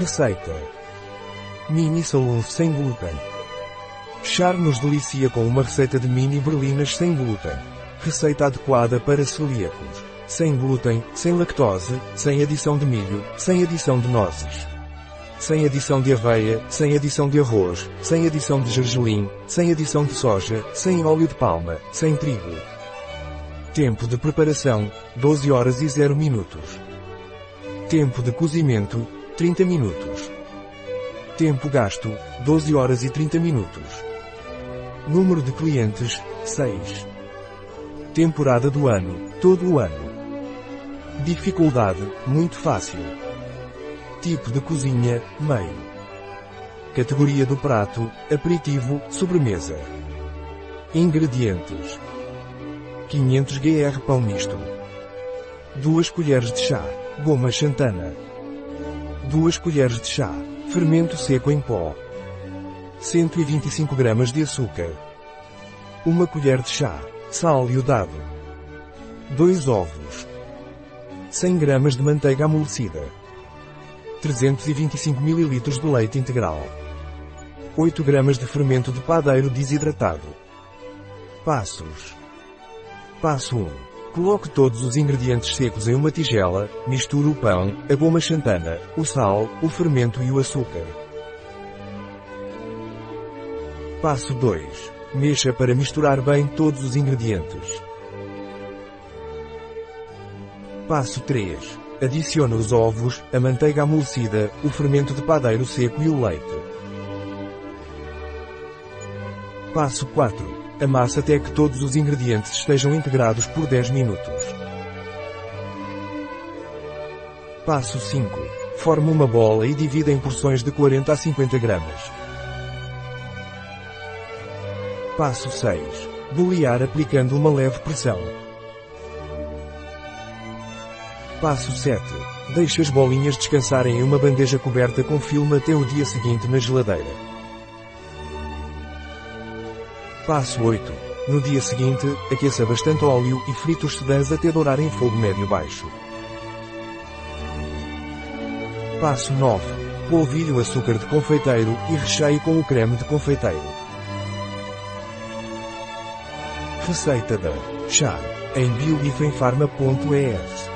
Receita. Mini Salunf sem glúten. Char nos delicia com uma receita de mini berlinas sem glúten. Receita adequada para celíacos. Sem glúten, sem lactose, sem adição de milho, sem adição de nozes. Sem adição de aveia, sem adição de arroz, sem adição de gergelim, sem adição de soja, sem óleo de palma, sem trigo. Tempo de preparação, 12 horas e 0 minutos. Tempo de cozimento, 30 minutos. Tempo gasto, 12 horas e 30 minutos. Número de clientes, 6. Temporada do ano, todo o ano. Dificuldade, muito fácil. Tipo de cozinha, meio. Categoria do prato, aperitivo, sobremesa. Ingredientes. 500 gr pão misto. 2 colheres de chá, goma xantana. 2 colheres de chá, fermento seco em pó. 125 gramas de açúcar. 1 colher de chá, sal iodado. 2 ovos. 100 gramas de manteiga amolecida. 325 ml de leite integral. 8 gramas de fermento de padeiro desidratado. Passos. Passo 1. Coloque todos os ingredientes secos em uma tigela, misture o pão, a goma xantana, o sal, o fermento e o açúcar. Passo 2. Mexa para misturar bem todos os ingredientes. Passo 3. Adicione os ovos, a manteiga amolecida, o fermento de padeiro seco e o leite. Passo 4. Amasse até que todos os ingredientes estejam integrados por 10 minutos. Passo 5. Forme uma bola e divida em porções de 40 a 50 gramas. Passo 6. Bolear aplicando uma leve pressão. Passo 7. Deixe as bolinhas descansarem em uma bandeja coberta com filme até o dia seguinte na geladeira. Passo 8. No dia seguinte, aqueça bastante óleo e frite os sedãs até dourar em fogo médio-baixo. Passo 9. Polvilhe o açúcar de confeiteiro e recheie com o creme de confeiteiro. Receita da Chá em biobifenfarma.es